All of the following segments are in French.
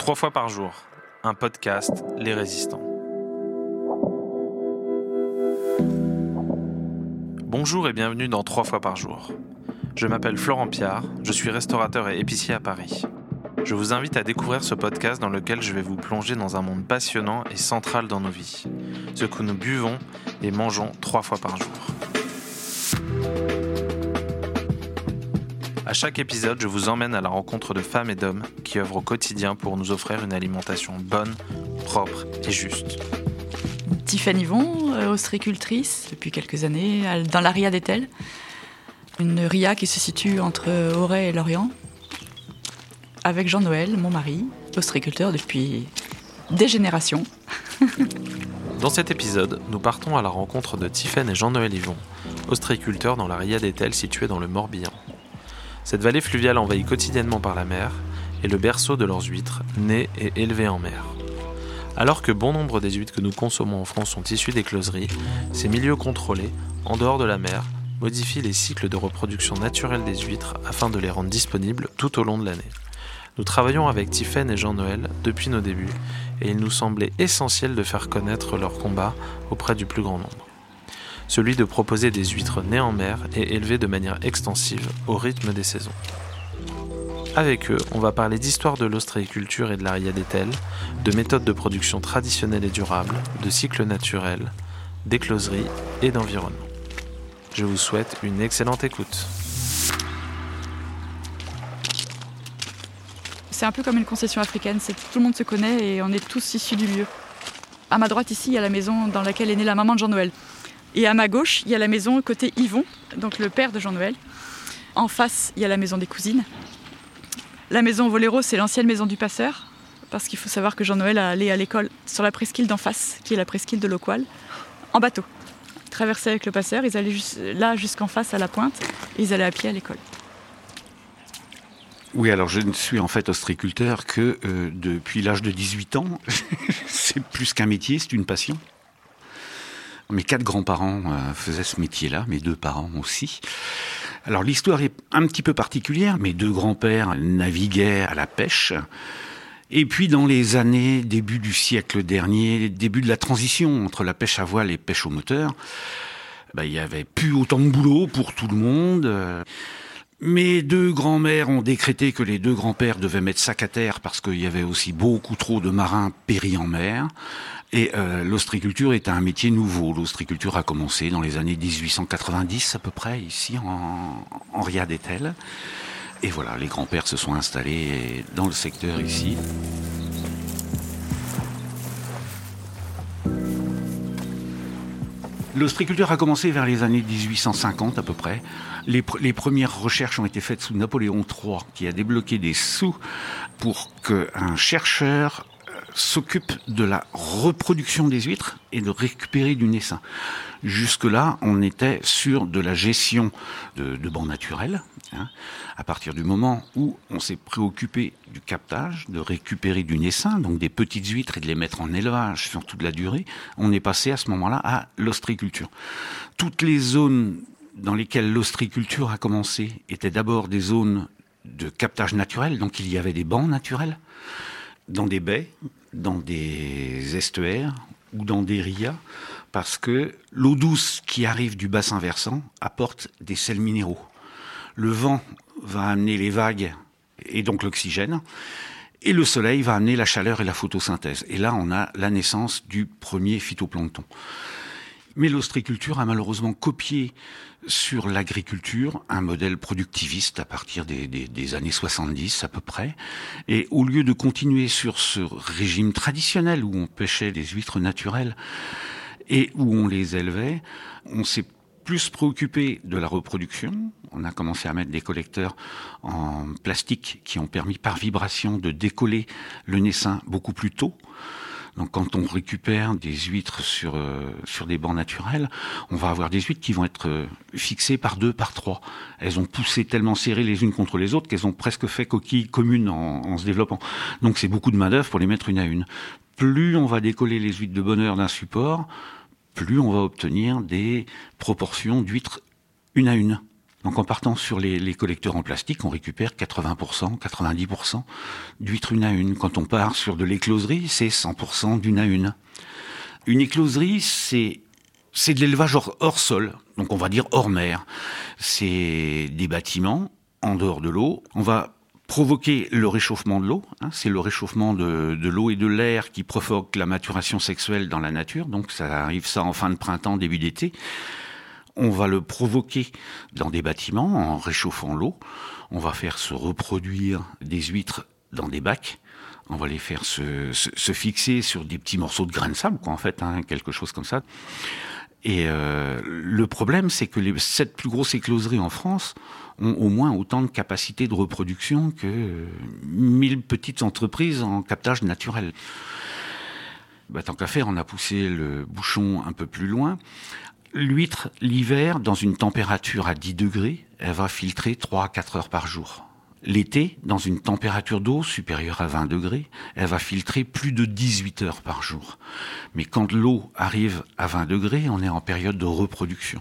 Trois fois par jour, un podcast Les Résistants. Bonjour et bienvenue dans Trois fois par jour. Je m'appelle Florent Piard, je suis restaurateur et épicier à Paris. Je vous invite à découvrir ce podcast dans lequel je vais vous plonger dans un monde passionnant et central dans nos vies, ce que nous buvons et mangeons trois fois par jour. À chaque épisode, je vous emmène à la rencontre de femmes et d'hommes qui œuvrent au quotidien pour nous offrir une alimentation bonne, propre et juste. Tiffany Yvon, euh, ostréicultrice depuis quelques années dans la RIA d'Etel. Une RIA qui se situe entre Auray et Lorient. Avec Jean-Noël, mon mari, ostréiculteur depuis des générations. Dans cet épisode, nous partons à la rencontre de Tiffany et Jean-Noël Yvon, ostréiculteurs dans la RIA d'Etel située dans le Morbihan. Cette vallée fluviale envahie quotidiennement par la mer est le berceau de leurs huîtres, nées et élevées en mer. Alors que bon nombre des huîtres que nous consommons en France sont issues des closeries, ces milieux contrôlés, en dehors de la mer, modifient les cycles de reproduction naturelle des huîtres afin de les rendre disponibles tout au long de l'année. Nous travaillons avec Tiffaine et Jean-Noël depuis nos débuts et il nous semblait essentiel de faire connaître leur combat auprès du plus grand nombre celui de proposer des huîtres nées en mer et élevées de manière extensive au rythme des saisons. Avec eux, on va parler d'histoire de l'ostréiculture et de l'aria de méthodes de production traditionnelles et durables, de cycles naturels, d'écloserie et d'environnement. Je vous souhaite une excellente écoute. C'est un peu comme une concession africaine, tout le monde se connaît et on est tous issus du lieu. À ma droite ici, il y a la maison dans laquelle est née la maman de Jean-Noël. Et à ma gauche, il y a la maison côté Yvon, donc le père de Jean-Noël. En face, il y a la maison des cousines. La maison Voléro, c'est l'ancienne maison du passeur, parce qu'il faut savoir que Jean-Noël allait à l'école sur la presqu'île d'en face, qui est la presqu'île de Loqual, en bateau. Ils traversaient avec le passeur, ils allaient là jusqu'en face à la pointe, et ils allaient à pied à l'école. Oui, alors je ne suis en fait ostriculteur que euh, depuis l'âge de 18 ans. c'est plus qu'un métier, c'est une passion. Mes quatre grands-parents euh, faisaient ce métier-là, mes deux parents aussi. Alors l'histoire est un petit peu particulière. Mes deux grands-pères naviguaient à la pêche. Et puis dans les années début du siècle dernier, début de la transition entre la pêche à voile et pêche au moteur, bah, il y avait plus autant de boulot pour tout le monde. Mes deux grands-mères ont décrété que les deux grands-pères devaient mettre sac à terre parce qu'il y avait aussi beaucoup trop de marins péris en mer. Et euh, l'ostriculture est un métier nouveau. L'ostriculture a commencé dans les années 1890 à peu près, ici en, en Riad-et-Tel. Et voilà, les grands-pères se sont installés dans le secteur ici. L'ostriculture a commencé vers les années 1850 à peu près. Les, premières recherches ont été faites sous Napoléon III, qui a débloqué des sous pour qu'un chercheur s'occupe de la reproduction des huîtres et de récupérer du naissin. Jusque-là, on était sur de la gestion de, de bancs naturels. Hein. À partir du moment où on s'est préoccupé du captage, de récupérer du naissin, donc des petites huîtres et de les mettre en élevage sur toute la durée, on est passé à ce moment-là à l'ostriculture. Toutes les zones dans lesquelles l'ostriculture a commencé étaient d'abord des zones de captage naturel, donc il y avait des bancs naturels dans des baies, dans des estuaires ou dans des rias, parce que l'eau douce qui arrive du bassin versant apporte des sels minéraux. Le vent va amener les vagues et donc l'oxygène, et le soleil va amener la chaleur et la photosynthèse. Et là, on a la naissance du premier phytoplancton. Mais l'ostriculture a malheureusement copié sur l'agriculture un modèle productiviste à partir des, années 70 à peu près. Et au lieu de continuer sur ce régime traditionnel où on pêchait des huîtres naturelles et où on les élevait, on s'est plus préoccupé de la reproduction. On a commencé à mettre des collecteurs en plastique qui ont permis par vibration de décoller le naissin beaucoup plus tôt. Donc quand on récupère des huîtres sur euh, sur des bancs naturels, on va avoir des huîtres qui vont être euh, fixées par deux, par trois. Elles ont poussé tellement serrées les unes contre les autres qu'elles ont presque fait coquille commune en, en se développant. Donc c'est beaucoup de main d'œuvre pour les mettre une à une. Plus on va décoller les huîtres de bonheur d'un support, plus on va obtenir des proportions d'huîtres une à une. Donc en partant sur les, collecteurs en plastique, on récupère 80%, 90% d'huîtres une à une. Quand on part sur de l'écloserie, c'est 100% d'une à une. Une écloserie, c'est c'est de l'élevage hors, sol, donc on va dire hors mer. C'est des bâtiments en dehors de l'eau. On va provoquer le réchauffement de l'eau. Hein. c'est le réchauffement de, l'eau et de l'air qui provoque la maturation sexuelle dans la nature. Donc ça arrive ça en fin de printemps, début d'été on va le provoquer dans des bâtiments en réchauffant l'eau. On va faire se reproduire des huîtres dans des bacs. On va les faire se, fixer sur des petits morceaux de grains de sable, quoi, en fait, hein, quelque chose comme ça. Et euh, le problème, c'est que les sept plus grosses écloseries en France ont au moins autant de capacité de reproduction que 1000 petites entreprises en captage naturel. Bah, tant qu'à faire, on a poussé le bouchon un peu plus loin. L'huître, l'hiver, dans une température à 10 degrés, elle va filtrer 3 à 4 heures par jour. L'été, dans une température d'eau supérieure à 20 degrés, elle va filtrer plus de 18 heures par jour. Mais quand l'eau arrive à 20 degrés, on est en période de reproduction.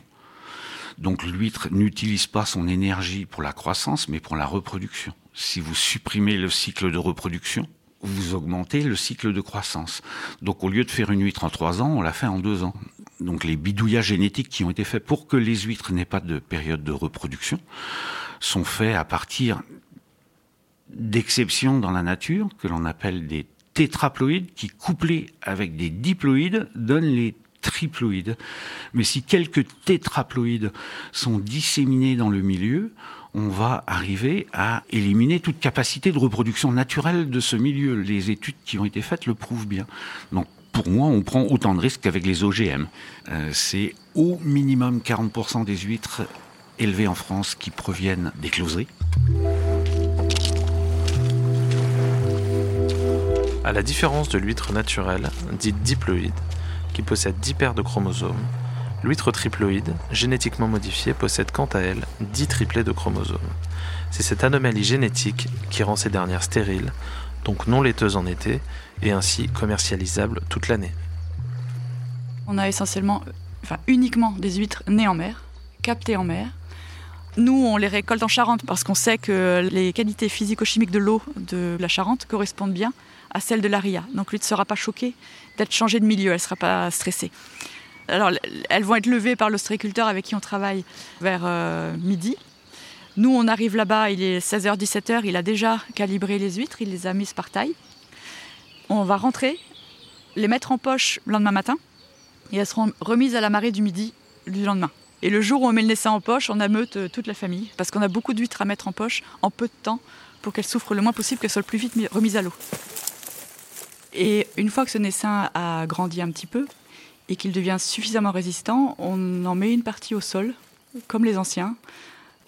Donc l'huître n'utilise pas son énergie pour la croissance, mais pour la reproduction. Si vous supprimez le cycle de reproduction, vous augmentez le cycle de croissance. Donc au lieu de faire une huître en 3 ans, on l'a fait en 2 ans donc les bidouillages génétiques qui ont été faits pour que les huîtres n'aient pas de période de reproduction sont faits à partir d'exceptions dans la nature que l'on appelle des tétraploïdes qui couplés avec des diploïdes donnent les triploïdes. Mais si quelques tétraploïdes sont disséminés dans le milieu, on va arriver à éliminer toute capacité de reproduction naturelle de ce milieu. Les études qui ont été faites le prouvent bien. Donc pour moi, on prend autant de risques qu'avec les OGM. Euh, c'est au minimum 40% des huîtres élevées en France qui proviennent des closeries. À la différence de l'huître naturelle, dite diploïde, qui possède 10 paires de chromosomes, l'huître triploïde, génétiquement modifiée, possède quant à elle 10 triplets de chromosomes. C'est cette anomalie génétique qui rend ces dernières stériles, donc non laiteuses en été, et ainsi commercialisable toute l'année. On a essentiellement, enfin uniquement des huîtres nées en mer, captées en mer. Nous, on les récolte en Charente parce qu'on sait que les qualités physico-chimiques de l'eau de la Charente correspondent bien à celles de l'Aria. Donc l'huître ne sera pas choquée d'être changée de milieu, elle ne sera pas stressée. Alors, elles vont être levées par l'ostréiculteur avec qui on travaille vers euh, midi. Nous, on arrive là-bas, il est 16h-17h, il a déjà calibré les huîtres, il les a mises par taille. On va rentrer, les mettre en poche le lendemain matin, et elles seront remises à la marée du midi du lendemain. Et le jour où on met le naissin en poche, on ameute euh, toute la famille, parce qu'on a beaucoup d'huîtres à mettre en poche en peu de temps pour qu'elles souffrent le moins possible, qu'elles soient le plus vite remises à l'eau. Et une fois que ce naissin a grandi un petit peu et qu'il devient suffisamment résistant, on en met une partie au sol, comme les anciens.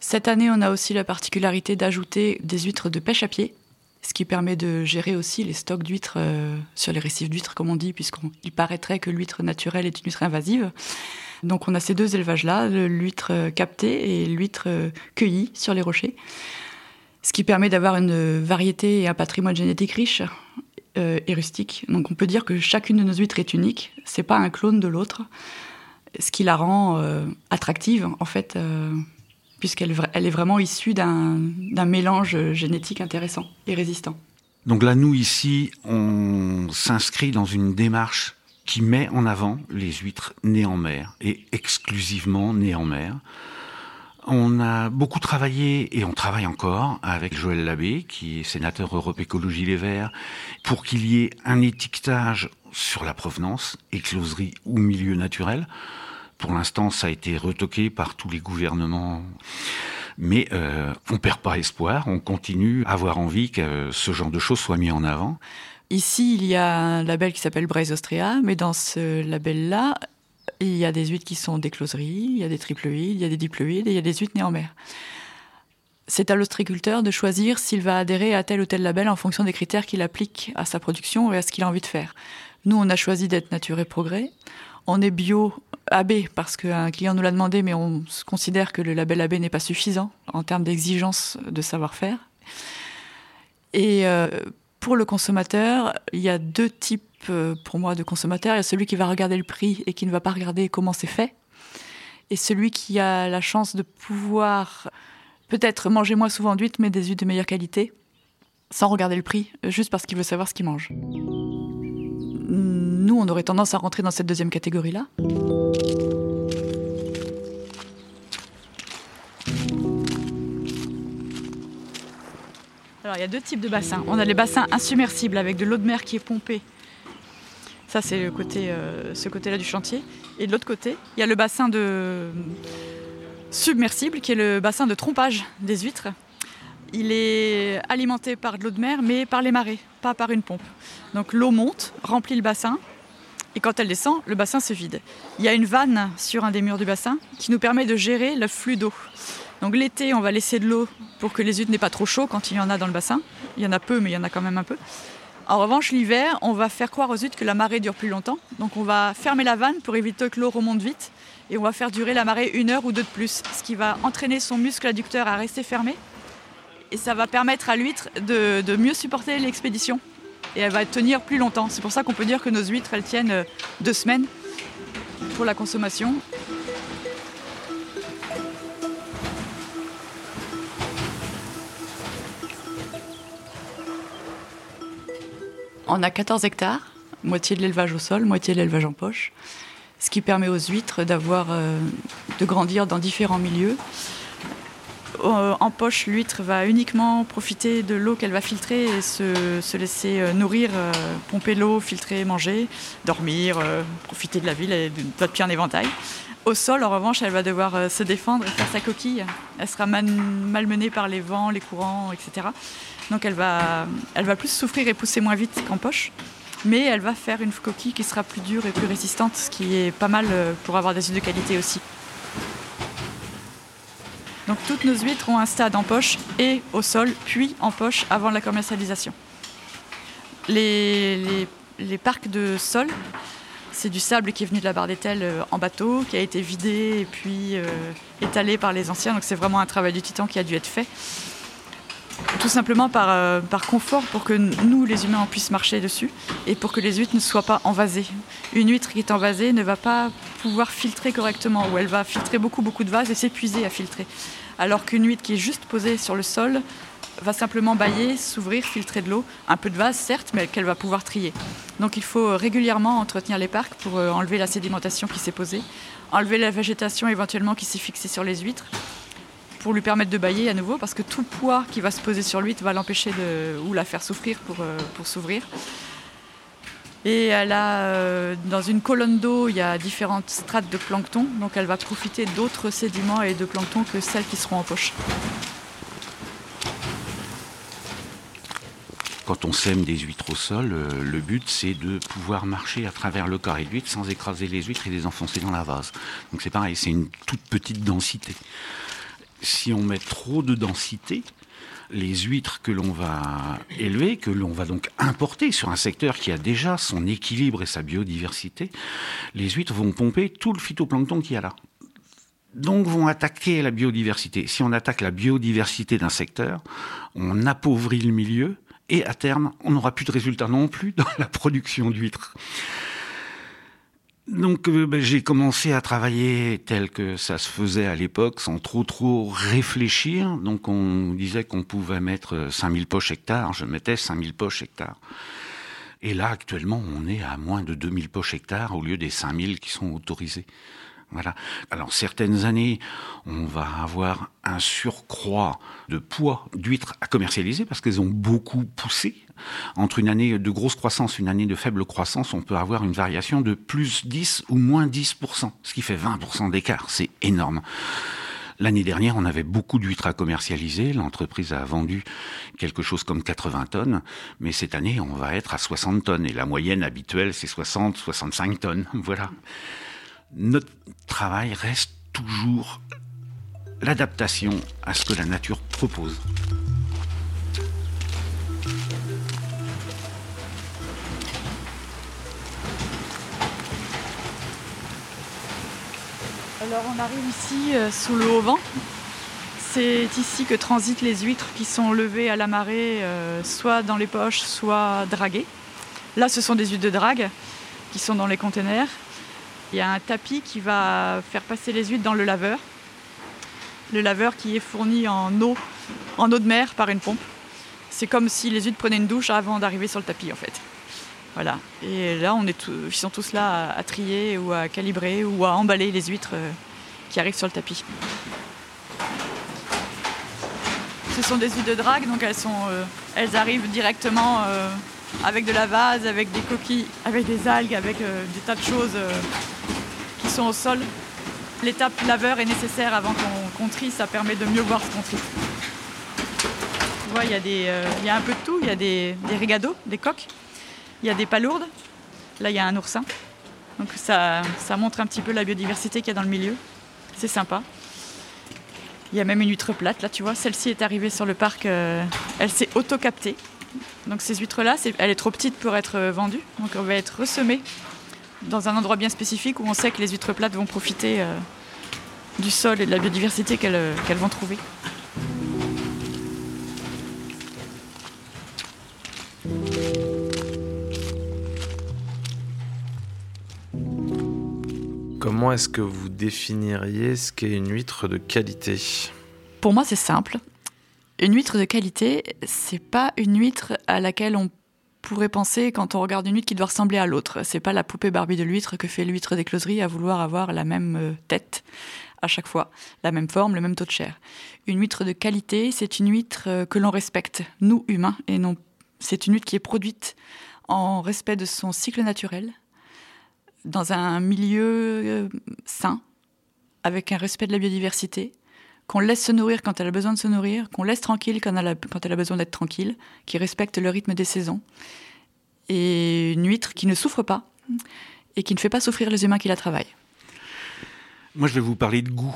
Cette année, on a aussi la particularité d'ajouter des huîtres de pêche à pied, ce qui permet de gérer aussi les stocks d'huîtres euh, sur les récifs d'huîtres, comme on dit, puisqu'il paraîtrait que l'huître naturelle est une huître invasive. Donc on a ces deux élevages-là, l'huître euh, captée et l'huître euh, cueillie sur les rochers, ce qui permet d'avoir une variété et un patrimoine génétique riche et rustique. Donc on peut dire que chacune de nos huîtres est unique, c'est pas un clone de l'autre, ce qui la rend attractive en fait puisqu'elle elle est vraiment issue d'un mélange génétique intéressant et résistant. Donc là, nous, ici, on s'inscrit dans une démarche qui met en avant les huîtres nées en mer et exclusivement nées en mer. On a beaucoup travaillé et on travaille encore avec Joël Labbé, qui est sénateur Europe Écologie Les Verts, pour qu'il y ait un étiquetage sur la provenance, écloserie ou milieu naturel. Pour l'instant, ça a été retoqué par tous les gouvernements. Mais euh, on perd pas espoir, on continue à avoir envie que ce genre de choses soit mis en avant. Ici, il y a un label qui s'appelle Braise Austria, mais dans ce label-là, il y a des huîtres qui sont des closeries, il y a des triploïdes, il y a des diploïdes et il y a des huîtres nées en mer. C'est à l'ostriculteur de choisir s'il va adhérer à tel ou tel label en fonction des critères qu'il applique à sa production et à ce qu'il a envie de faire. Nous, on a choisi d'être Nature et Progrès. On est bio AB parce qu'un client nous l'a demandé, mais on considère que le label AB n'est pas suffisant en termes d'exigence de savoir-faire. Et euh, pour le consommateur, il y a deux types euh, pour moi de consommateurs. Il y a celui qui va regarder le prix et qui ne va pas regarder comment c'est fait. Et celui qui a la chance de pouvoir peut-être manger moins souvent d'huîtres, mais des huîtres de meilleure qualité, sans regarder le prix, juste parce qu'il veut savoir ce qu'il mange. Nous, on aurait tendance à rentrer dans cette deuxième catégorie-là. Alors, il y a deux types de bassins. On a les bassins insubmersibles avec de l'eau de mer qui est pompée. Ça, c'est côté, euh, ce côté-là du chantier. Et de l'autre côté, il y a le bassin de submersible qui est le bassin de trompage des huîtres. Il est alimenté par de l'eau de mer, mais par les marées, pas par une pompe. Donc l'eau monte, remplit le bassin, et quand elle descend, le bassin se vide. Il y a une vanne sur un des murs du bassin qui nous permet de gérer le flux d'eau. Donc l'été, on va laisser de l'eau pour que les huîtres n'aient pas trop chaud quand il y en a dans le bassin. Il y en a peu, mais il y en a quand même un peu. En revanche, l'hiver, on va faire croire aux huîtres que la marée dure plus longtemps. Donc on va fermer la vanne pour éviter que l'eau remonte vite. Et on va faire durer la marée une heure ou deux de plus. Ce qui va entraîner son muscle adducteur à rester fermé. Et ça va permettre à l'huître de, de mieux supporter l'expédition. Et elle va tenir plus longtemps. C'est pour ça qu'on peut dire que nos huîtres, elles tiennent euh, deux semaines pour la consommation. On a 14 hectares, moitié de l'élevage au sol, moitié de l'élevage en poche, ce qui permet aux huîtres d'avoir, euh, de grandir dans différents milieux. Euh, en poche, l'huître va uniquement profiter de l'eau qu'elle va filtrer et se, se laisser euh, nourrir, pomper l'eau, filtrer, manger, dormir, profiter de la ville et de pieds en éventail. Au sol, en revanche, elle va devoir se défendre et faire sa coquille. Elle sera malmenée par les vents, les courants, etc. Donc elle va, plus souffrir et pousser moins vite qu'en poche. Mais elle va faire une coquille qui sera plus dure et plus résistante, ce qui est pas mal euh, pour avoir des huîtres de qualité aussi. Donc toutes nos huîtres ont un stade en poche et au sol, puis en poche avant la commercialisation. Les, parcs de sol, c'est du sable qui est venu de la barre d'Étel euh, en bateau, qui a été vidé et puis euh, étalé par les anciens. Donc c'est vraiment un travail du titan qui a dû être fait. Tout simplement par, euh, par confort pour que nous, les humains, on puisse marcher dessus et pour que les huîtres ne soient pas envasées. Une huître qui est envasée ne va pas pouvoir filtrer correctement ou elle va filtrer beaucoup, beaucoup de vases et s'épuiser à filtrer. Alors qu'une huître qui est juste posée sur le sol va simplement bailler, s'ouvrir, filtrer de l'eau, un peu de vase certes, mais qu'elle va pouvoir trier. Donc il faut régulièrement entretenir les parcs pour euh, enlever la sédimentation qui s'est posée, enlever la végétation éventuellement qui s'est fixée sur les huîtres, pour lui permettre de bailler à nouveau, parce que tout poids qui va se poser sur l'huître va l'empêcher de ou la faire souffrir pour, euh, pour s'ouvrir. Et elle a, euh, dans une colonne d'eau, il y a différentes strates de plancton, donc elle va profiter d'autres sédiments et de plancton que celles qui seront en poche. Quand on sème des huîtres au sol, euh, le but c'est de pouvoir marcher à travers le carré d'huître sans écraser les huîtres et les enfoncer dans la vase. Donc c'est pareil, c'est une toute petite densité. Si on met trop de densité, les huîtres que l'on va élever, que l'on va donc importer sur un secteur qui a déjà son équilibre et sa biodiversité, les huîtres vont pomper tout le phytoplancton qu'il y a là. Donc vont attaquer la biodiversité. Si on attaque la biodiversité d'un secteur, on appauvrit le milieu et à terme, on n'aura plus de résultats non plus dans la production d'huîtres. Donc euh, ben, j'ai commencé à travailler tel que ça se faisait à l'époque, sans trop trop réfléchir. Donc on disait qu'on pouvait mettre 5000 poches hectares, je mettais 5000 poches hectares. Et là, actuellement, on est à moins de 2000 poches hectares au lieu des 5000 qui sont autorisés. Voilà. Alors certaines années, on va avoir un surcroît de poids d'huîtres à commercialiser parce qu'elles ont beaucoup poussé. Entre une année de grosse croissance, une année de faible croissance, on peut avoir une variation de plus 10 ou moins 10%, ce qui fait 20% d'écart. C'est énorme. L'année dernière, on avait beaucoup d'huîtres à commercialiser. L'entreprise a vendu quelque chose comme 80 tonnes. Mais cette année, on va être à 60 tonnes. Et la moyenne habituelle, c'est 60, 65 tonnes. Voilà notre travail reste toujours l'adaptation à ce que la nature propose. Alors on arrive ici euh, sous le haut vent. C'est ici que transitent les huîtres qui sont levées à la marée, euh, soit dans les poches, soit draguées. Là, ce sont des huîtres de drague qui sont dans les containers. Il y a un tapis qui va faire passer les huîtres dans le laveur. Le laveur qui est fourni en eau, en eau de mer par une pompe. C'est comme si les huîtres prenaient une douche avant d'arriver sur le tapis en fait. Voilà. Et là, ils sont tous là à, trier ou à calibrer ou à emballer les huîtres euh, qui arrivent sur le tapis. Ce sont des huîtres de drague, donc elles, euh, arrivent directement euh, avec de la vase, avec des coquilles, avec des algues, avec des tas de choses sont au sol. L'étape laveur est nécessaire avant qu'on trie, ça permet de mieux voir ce qu'on trie. Tu vois, il y, a il y a un peu de tout, il y a des, des rigados, des coques, il y a des palourdes. Là, il y a un oursin. Donc ça, ça montre un petit peu la biodiversité qu'il y a dans le milieu. C'est sympa. Il y a même une huître plate, là, tu vois. Celle-ci est arrivée sur le parc. Euh, elle s'est auto-captée. Donc ces huîtres-là, elle est trop petite pour être euh, vendue. Donc on va être ressemée dans un endroit bien spécifique où on sait que les huîtres plates vont profiter euh, du sol et de la biodiversité qu'elles vont trouver. Comment est-ce que vous définiriez ce qu'est une huître de qualité? Pour moi, c'est simple. Une huître de qualité, c'est pas une huître à laquelle on pourrait penser quand on regarde une huître qui doit ressembler à l'autre. C'est pas la poupée Barbie de l'huître que fait l'huître des closeries à vouloir avoir la même euh, tête à chaque fois, la même forme, le même taux de chair. Une huître de qualité, c'est une huître euh, que l'on respecte, nous humains, et non, c'est une huître qui est produite en respect de son cycle naturel, dans un milieu euh, sain, avec un respect de la biodiversité, qu'on laisse se nourrir quand elle a besoin de se nourrir, qu'on laisse tranquille quand elle a, besoin d'être tranquille, qui respecte le rythme des saisons, et une huître qui ne souffre pas et qui ne fait pas souffrir les humains qui la travaillent. Moi, je vais vous parler de goût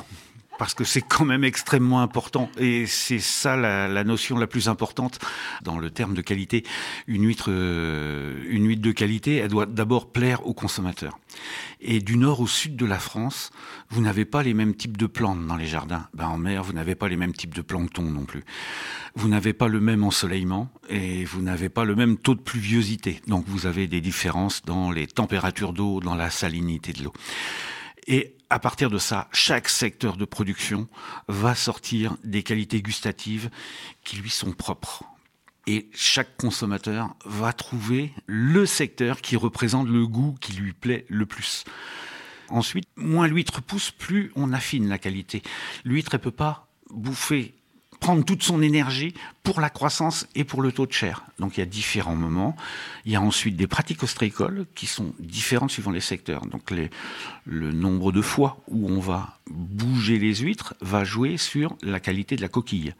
parce que c'est quand même extrêmement important et c'est ça la, notion la plus importante dans le terme de qualité. Une huître, euh, une huître de qualité, elle doit d'abord plaire aux consommateurs. Et du nord au sud de la France, vous n'avez pas les mêmes types de plantes dans les jardins. Ben, en mer, vous n'avez pas les mêmes types de plancton non plus. Vous n'avez pas le même ensoleillement et vous n'avez pas le même taux de pluviosité. Donc vous avez des différences dans les températures d'eau, dans la salinité de l'eau. Et à partir de ça, chaque secteur de production va sortir des qualités gustatives qui lui sont propres. Et chaque consommateur va trouver le secteur qui représente le goût qui lui plaît le plus. Ensuite, moins l'huître pousse, plus on affine la qualité. L'huître, elle peut pas bouffer prendre toute son énergie pour la croissance et pour le taux de chair. Donc il y a différents moments. Il y a ensuite des pratiques ostréicoles qui sont différentes suivant les secteurs. Donc le nombre de fois où on va bouger les huîtres va jouer sur la qualité de la coquille.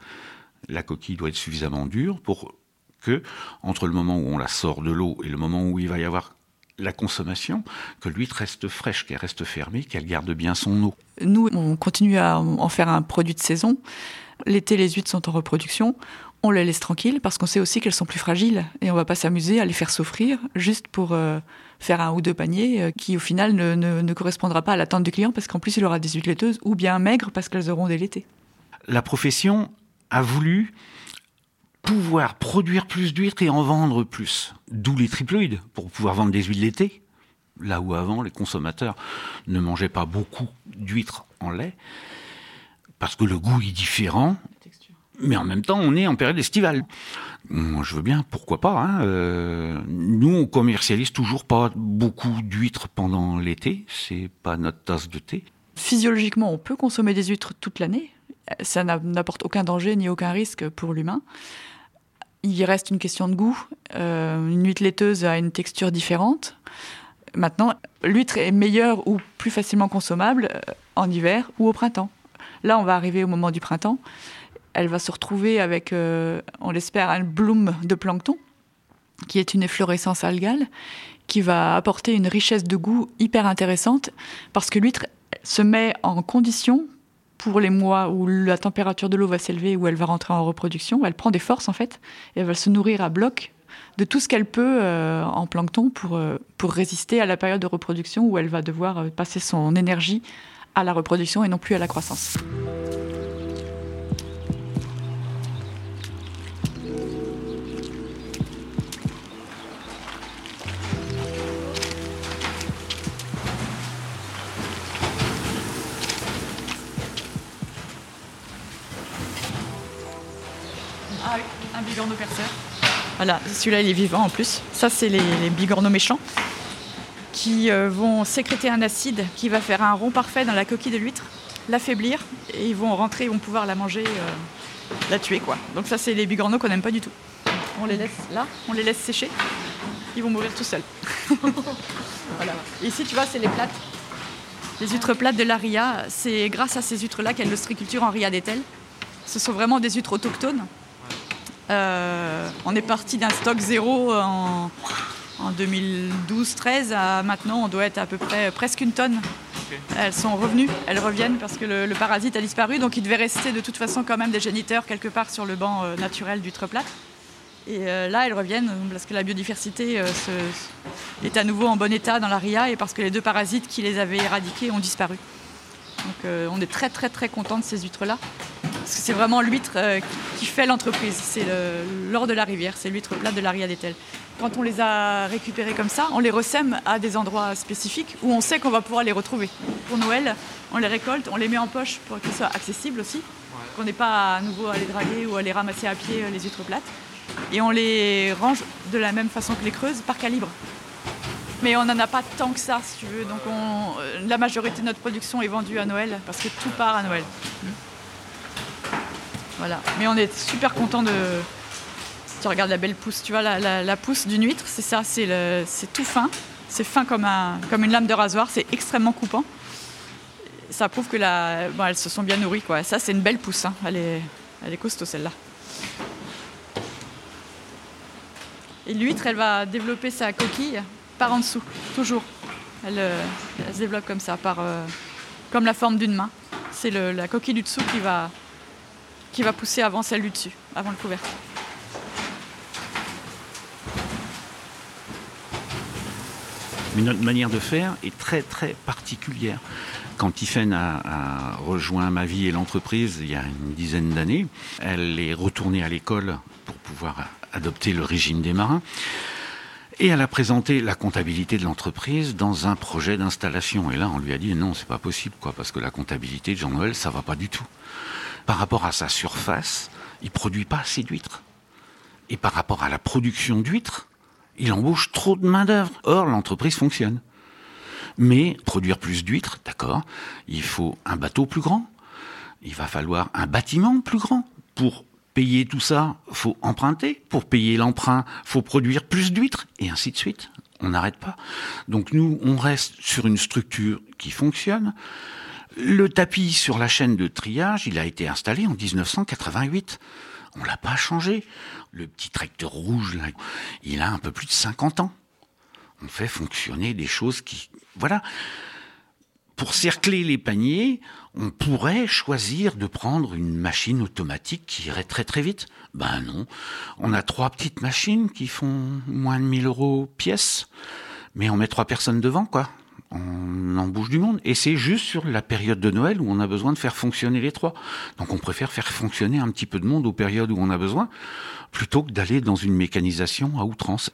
La coquille doit être suffisamment dure pour que, entre le moment où on la sort de l'eau et le moment où il va y avoir la consommation, que l'huître reste fraîche, qu'elle reste fermée, qu'elle garde bien son eau. Nous, on continue à en faire un produit de saison. L'été, les huîtres sont en reproduction. On les laisse tranquilles parce qu'on sait aussi qu'elles sont plus fragiles et on va pas s'amuser à les faire souffrir juste pour euh, faire un ou deux paniers euh, qui au final ne, ne, correspondra pas à l'attente du client parce qu'en plus il aura des huîtres laiteuses ou bien maigres parce qu'elles auront des l'été. La profession a voulu pouvoir produire plus d'huîtres et en vendre plus. D'où les triploïdes, pour pouvoir vendre des huiles l'été. Là où avant, les consommateurs ne mangeaient pas beaucoup d'huîtres en lait parce que le goût est différent. Mais en même temps, on est en période estivale. Moi, je veux bien, pourquoi pas. Hein, euh, nous, on commercialise toujours pas beaucoup d'huîtres pendant l'été. C'est pas notre tasse de thé. Physiologiquement, on peut consommer des huîtres toute l'année. Ça n'apporte aucun danger ni aucun risque pour l'humain. Il y reste une question de goût. Euh, une huître laiteuse a une texture différente. Maintenant, l'huître est meilleure ou plus facilement consommable euh, en hiver ou au printemps. Là, on va arriver au moment du printemps. Elle va se retrouver avec, euh, on l'espère, un bloom de plancton, qui est une efflorescence algale, qui va apporter une richesse de goût hyper intéressante, parce que l'huître se met en condition pour les mois où la température de l'eau va s'élever, où elle va rentrer en reproduction. Elle prend des forces, en fait, et elle va se nourrir à bloc de tout ce qu'elle peut euh, en plancton pour, euh, pour résister à la période de reproduction où elle va devoir passer son énergie à la reproduction et non plus à la croissance. Ah oui, un bigorneau perceur. Voilà, celui-là il est vivant en plus. Ça c'est les, les bigorneaux méchants qui euh, vont sécréter un acide qui va faire un rond parfait dans la coquille de l'huître, l'affaiblir et ils vont rentrer, ils vont pouvoir la manger, euh, la tuer quoi. Donc ça c'est les bigorneaux qu'on n'aime pas du tout. On les laisse là, on les laisse sécher, ils vont mourir tout seuls. ici tu vois c'est les plates. Les huîtres plates de la RIA, c'est grâce à ces huîtres-là qu'il y a l'ostriculture en RIA d'Etel. Ce sont vraiment des huîtres autochtones. Euh, on est parti d'un stock zéro en, en 2012-13 à maintenant, on doit être à peu près presque une tonne. Elles sont revenues, elles reviennent parce que le, le parasite a disparu, donc il devait rester de toute façon quand même des géniteurs quelque part sur le banc euh, naturel d'huîtres plates. Et euh, là, elles reviennent parce que la biodiversité euh, se- est à nouveau en bon état dans la RIA et parce que les deux parasites qui les avaient éradiqués ont disparu. Donc euh, on est très très très content de ces huîtres-là. Parce que c'est vraiment l'huître euh, qui fait l'entreprise. C'est l'or de la rivière, c'est l'huître plate de la RIA d'Etel. Quand on les a récupérés comme ça, on les ressème à des endroits spécifiques où on sait qu'on va pouvoir les retrouver. Pour Noël, on les récolte, on les met en poche pour qu'ils soient accessibles aussi, qu'on n'ait pas à nouveau à les draguer ou à les ramasser à pied, euh, les huîtres plates. Et on les range de la même façon que les creuses, par calibre. Mais on n'en a pas tant que ça, si tu veux. Donc on- euh, la majorité de notre production est vendue à Noël, parce que tout part à Noël. Voilà. Mais on est super content de. Tu regardes la belle pousse, tu vois, la, pousse d'une huître, c'est ça, c'est tout fin. C'est fin comme, un, comme une lame de rasoir, c'est extrêmement coupant. Ça prouve que elles se sont bien nourries. Ça, c'est une belle pousse. hein. Elle, est, elle costaud, celle-là. Et l'huître, elle va développer sa coquille par en dessous, toujours. Elle, euh, se développe comme ça, par, euh, comme la forme d'une main. C'est la coquille du dessous qui va, qui va pousser avant celle du dessus, avant le couvercle. Mais notre manière de faire est très très particulière. Quand Tiffaine a, a rejoint ma vie et l'entreprise il y a une dizaine d'années, elle est retournée à l'école pour pouvoir adopter le régime des marins. Et elle a présenté la comptabilité de l'entreprise dans un projet d'installation. Et là, on lui a dit non, c'est pas possible, quoi, parce que la comptabilité de Jean-Noël, ça va pas du tout. Par rapport à sa surface, il produit pas assez d'huîtres. Et par rapport à la production d'huîtres, il embauche trop de main-d'œuvre. Or, l'entreprise fonctionne. Mais produire plus d'huîtres, d'accord, il faut un bateau plus grand, il va falloir un bâtiment plus grand. Pour payer tout ça, faut emprunter. Pour payer l'emprunt, faut produire plus d'huîtres, et ainsi de suite. On n'arrête pas. Donc nous, on reste sur une structure qui fonctionne. Le tapis sur la chaîne de triage, il a été installé en 1988. On l'a pas changé. Le petit tracteur rouge, là, il a un peu plus de 50 ans. On fait fonctionner des choses qui... Voilà. Pour cercler les paniers, on pourrait choisir de prendre une machine automatique qui irait très très vite. Ben non. On a trois petites machines qui font moins de 1000 euros pièce, mais on met trois personnes devant, quoi. On embauche du monde. Et c'est juste sur la période de Noël où on a besoin de faire fonctionner les trois. Donc on préfère faire fonctionner un petit peu de monde aux périodes où on a besoin, plutôt que d'aller dans une mécanisation à outrance.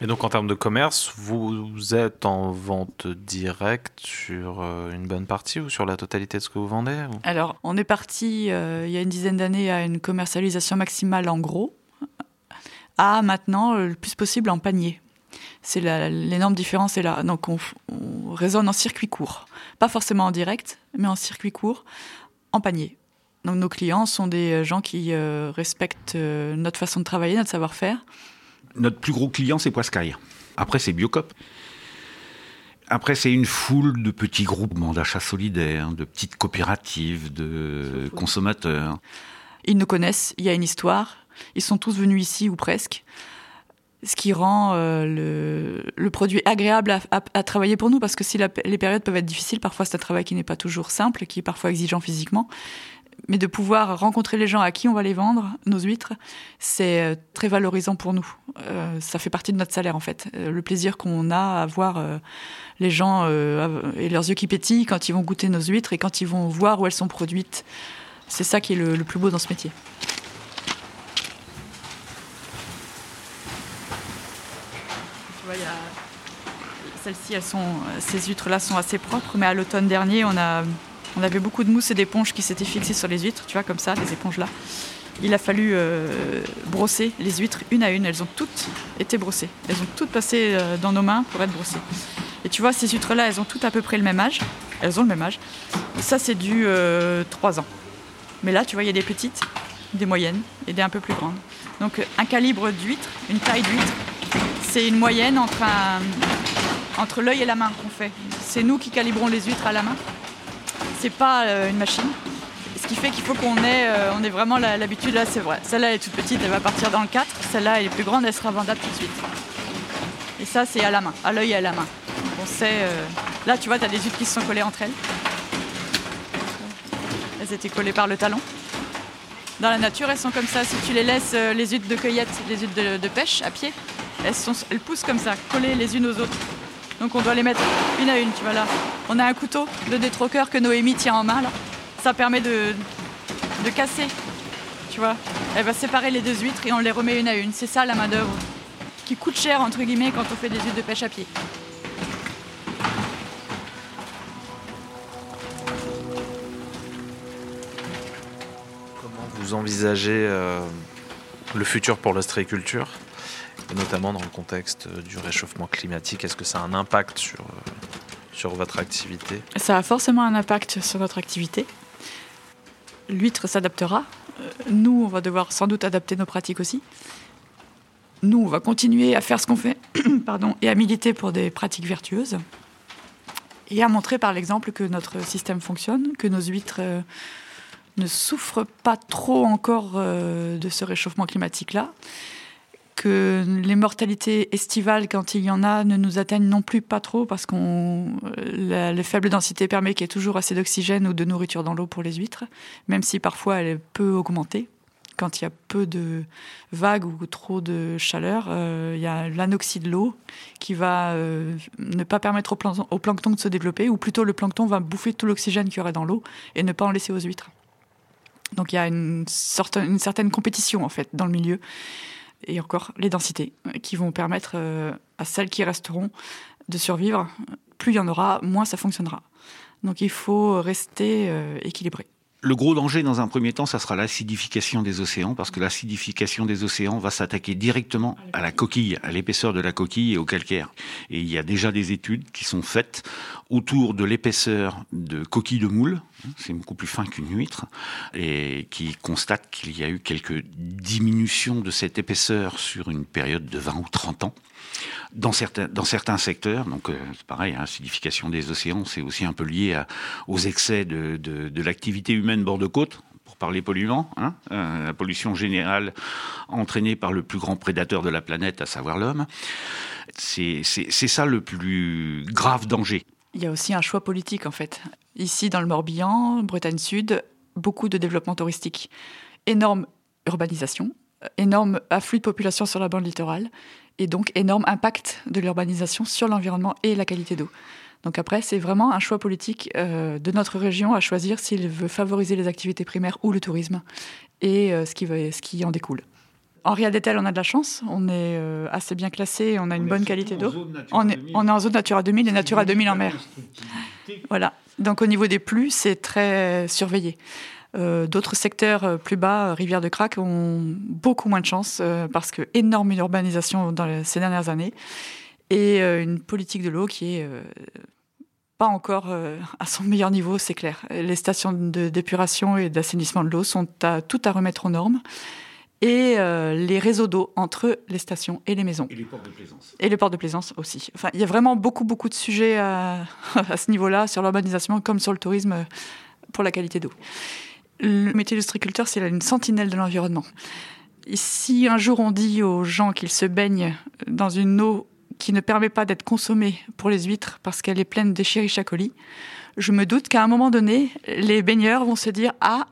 Et donc en termes de commerce, vous êtes en vente directe sur euh, une bonne partie ou sur la totalité de ce que vous vendez ou- Alors, on est parti euh, il y a une dizaine d'années à une commercialisation maximale en gros, à maintenant le plus possible en panier. C'est l'énorme différence est là. Donc, on, on raisonne en circuit court. Pas forcément en direct, mais en circuit court, en panier. Donc, nos clients sont des gens qui euh, respectent euh, notre façon de travailler, notre savoir-faire. Notre plus gros client, c'est Poiscaille. Après, c'est Biocop. Après, c'est une foule de petits groupements d'achat solidaires, de petites coopératives, de consommateurs. Ils nous connaissent, il y a une histoire. Ils sont tous venus ici ou presque. Ce qui rend euh, le, produit agréable à, travailler pour nous, parce que si les périodes peuvent être difficiles, parfois c'est un travail qui n'est pas toujours simple, qui est parfois exigeant physiquement. Mais de pouvoir rencontrer les gens à qui on va les vendre, nos huîtres, c'est euh, très valorisant pour nous. Euh, ça fait partie de notre salaire en fait. Le plaisir qu'on a à voir les gens et leurs yeux qui pétillent quand ils vont goûter nos huîtres et quand ils vont voir où elles sont produites. C'est ça qui est le plus beau dans ce métier. Celles-ci, ces huîtres-là sont assez propres, mais à l'automne dernier, on, avait beaucoup de mousse et d'éponges qui s'étaient fixées sur les huîtres, tu vois, comme ça, les éponges-là. il a fallu euh, brosser les huîtres une à une. Elles ont toutes été brossées. Elles ont toutes passé euh, dans nos mains pour être brossées. Et tu vois, ces huîtres-là, elles ont toutes à peu près le même âge. Elles ont le même âge. Ça, c'est du 3 ans. Mais là, tu vois, il y a des petites, des moyennes et des un peu plus grandes. Donc, un calibre d'huître, une taille d'huître, c'est une moyenne entre, entre l'œil et la main qu'on fait. C'est nous qui calibrons les huîtres à la main. C'est pas une machine. Ce qui fait qu'il faut qu'on ait, euh, on ait vraiment l'habitude. Là, c'est vrai. Celle-là est toute petite, elle va partir dans le 4. Celle-là, elle est plus grande, elle sera vendable tout de suite. Et ça, c'est à la main, à l'œil et à la main. on sait. Euh, là, tu vois, tu as des huîtres qui se sont collées entre elles. Elles étaient collées par le talon. Dans la nature, elles sont comme ça. Si tu les laisses, euh, les huîtres de cueillette, les huîtres de, pêche à pied, elles poussent comme ça, collées les unes aux autres. Donc on doit les mettre une à une, tu vois là. On a un couteau de détroqueur que Noémie tient en main là ça permet de, de casser. Tu vois, elle va séparer les deux huîtres et on les remet une à une. C'est ça la main d'œuvre qui coûte cher entre guillemets quand on fait des huîtres de pêche à pied. Vous envisagez euh, le futur pour l'ostréiculture, notamment dans le contexte du réchauffement climatique Est-ce que ça a un impact sur, euh, sur votre activité? Ça a forcément un impact sur notre activité l'huître s'adaptera. Euh, nous, on va devoir sans doute adapter nos pratiques aussi. Nous, on va continuer à faire ce qu'on fait pardon, et à militer pour des pratiques vertueuses et à montrer par l'exemple que notre système fonctionne, que nos huîtres euh, ne souffrent pas trop encore euh, de ce réchauffement climatique-là que les mortalités estivales, quand il y en a, ne nous atteignent non plus pas trop parce que la, faible densité permet qu'il y ait toujours assez d'oxygène ou de nourriture dans l'eau pour les huîtres, même si parfois elle peut augmenter. Quand il y a peu de vagues ou trop de chaleur, euh, il y a l'anoxie de l'eau qui va euh, ne pas permettre au plancton, de se développer, ou plutôt le plancton va bouffer tout l'oxygène qu'il y aurait dans l'eau et ne pas en laisser aux huîtres. Donc il y a une, sorte, une certaine compétition en fait dans le milieu et encore les densités qui vont permettre euh, à celles qui resteront de survivre. Plus il y en aura, moins ça fonctionnera. Donc il faut rester euh, équilibré. Le gros danger dans un premier temps, ça sera l'acidification des océans, parce que l'acidification des océans va s'attaquer directement à la coquille, à l'épaisseur de la coquille et au calcaire. Et il y a déjà des études qui sont faites autour de l'épaisseur de coquilles de moule, c'est beaucoup plus fin qu'une huître, et qui constatent qu'il y a eu quelques diminutions de cette épaisseur sur une période de 20 ou 30 ans dans certains, dans certains secteurs. Donc, euh, c'est pareil, hein, des océans, c'est aussi un peu lié aux excès de, de, l'activité humaine bord de côte pour parler polluants, hein, euh, la pollution générale entraînée par le plus grand prédateur de la planète, à savoir l'homme. C'est ça le plus grave danger. Il y a aussi un choix politique, en fait. Ici, dans le Morbihan, Bretagne Sud, beaucoup de développement touristique. Énorme urbanisation, énorme afflux de population sur la bande littorale et donc énorme impact de l'urbanisation sur l'environnement et la qualité d'eau. Donc après, c'est vraiment un choix politique euh, de notre région à choisir s'il veut favoriser les activités primaires ou le tourisme et euh, ce, qui ce qui en découle. En Riadetel, on a de la chance, on est euh, assez bien classé, on a une bonne qualité d'eau. On est, on est en zone Natura 2000 et Natura 2000 en mer. Voilà. Donc au niveau des pluies, c'est très surveillé. Euh, d'autres secteurs euh, plus bas, euh, Rivière de Crac, ont beaucoup moins de chance parce que énorme urbanisation dans ces dernières années et une politique de l'eau qui est pas encore à son meilleur niveau, c'est clair. Les stations d'épuration et d'assainissement de l'eau sont à, tout à remettre aux normes et les réseaux d'eau entre les stations et les maisons. Et les ports de plaisance. Et les ports de plaisance aussi. Enfin, il y a vraiment beaucoup, beaucoup de sujets à, à ce niveau-là, sur l'urbanisation comme sur le tourisme, pour la qualité d'eau. Le métier d'ostriculteur, c'est une sentinelle de l'environnement. Si un jour on dit aux gens qu'ils se baignent dans une eau qui ne permet pas d'être consommée pour les huîtres parce qu'elle est pleine d'Escherichia coli, je me doute qu'à un moment donné, les baigneurs vont se dire Ah,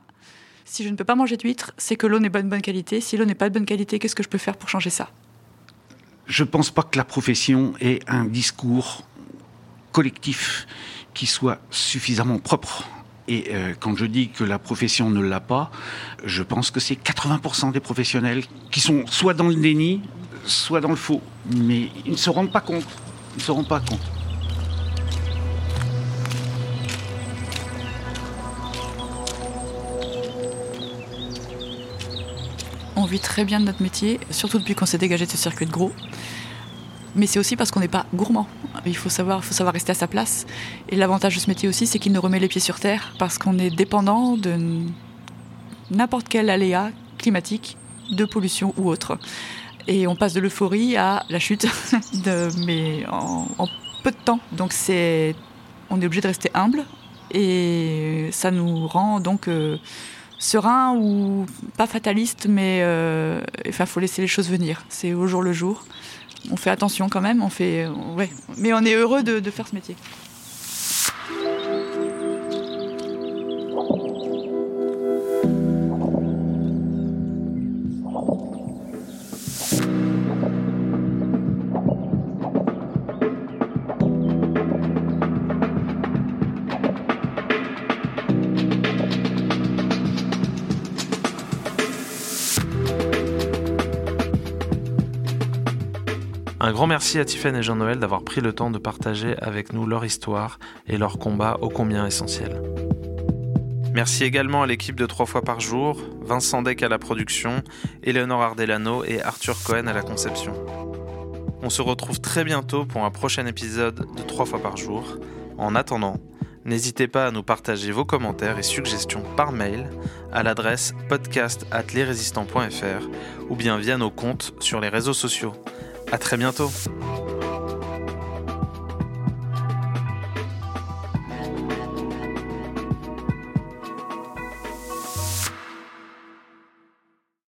si je ne peux pas manger d'huîtres, c'est que l'eau n'est pas de bonne qualité. Si l'eau n'est pas de bonne qualité, qu'est-ce que je peux faire pour changer ça? Je ne pense pas que la profession ait un discours collectif qui soit suffisamment propre et euh, quand je dis que la profession ne l'a pas, je pense que c'est 80% des professionnels qui sont soit dans le déni, soit dans le faux. Mais ils ne se rendent pas compte. Ils ne se rendent pas compte. Très bien de notre métier, surtout depuis qu'on s'est dégagé de ce circuit de gros. Mais c'est aussi parce qu'on n'est pas gourmand. Il faut savoir, faut savoir rester à sa place. Et l'avantage de ce métier aussi, c'est qu'il nous remet les pieds sur terre parce qu'on est dépendant de n'importe quel aléa climatique, de pollution ou autre. Et on passe de l'euphorie à la chute, mais en, peu de temps. Donc c'est, on est obligé de rester humble et ça nous rend donc euh, serein ou pas fataliste, mais euh, enfin faut laisser les choses venir. C'est au jour le jour. On fait attention quand même, on fait, mais on est heureux de faire ce métier. Grand merci à Tiffany et Jean-Noël d'avoir pris le temps de partager avec nous leur histoire et leur combat ô combien essentiel. Merci également à l'équipe de 3 fois par jour, Vincent Deck à la production, Eleonore Ardelano et Arthur Cohen à la conception. On se retrouve très bientôt pour un prochain épisode de 3 fois par jour. En attendant, n'hésitez pas à nous partager vos commentaires et suggestions par mail à l'adresse podcast ou bien via nos comptes sur les réseaux sociaux. À très bientôt.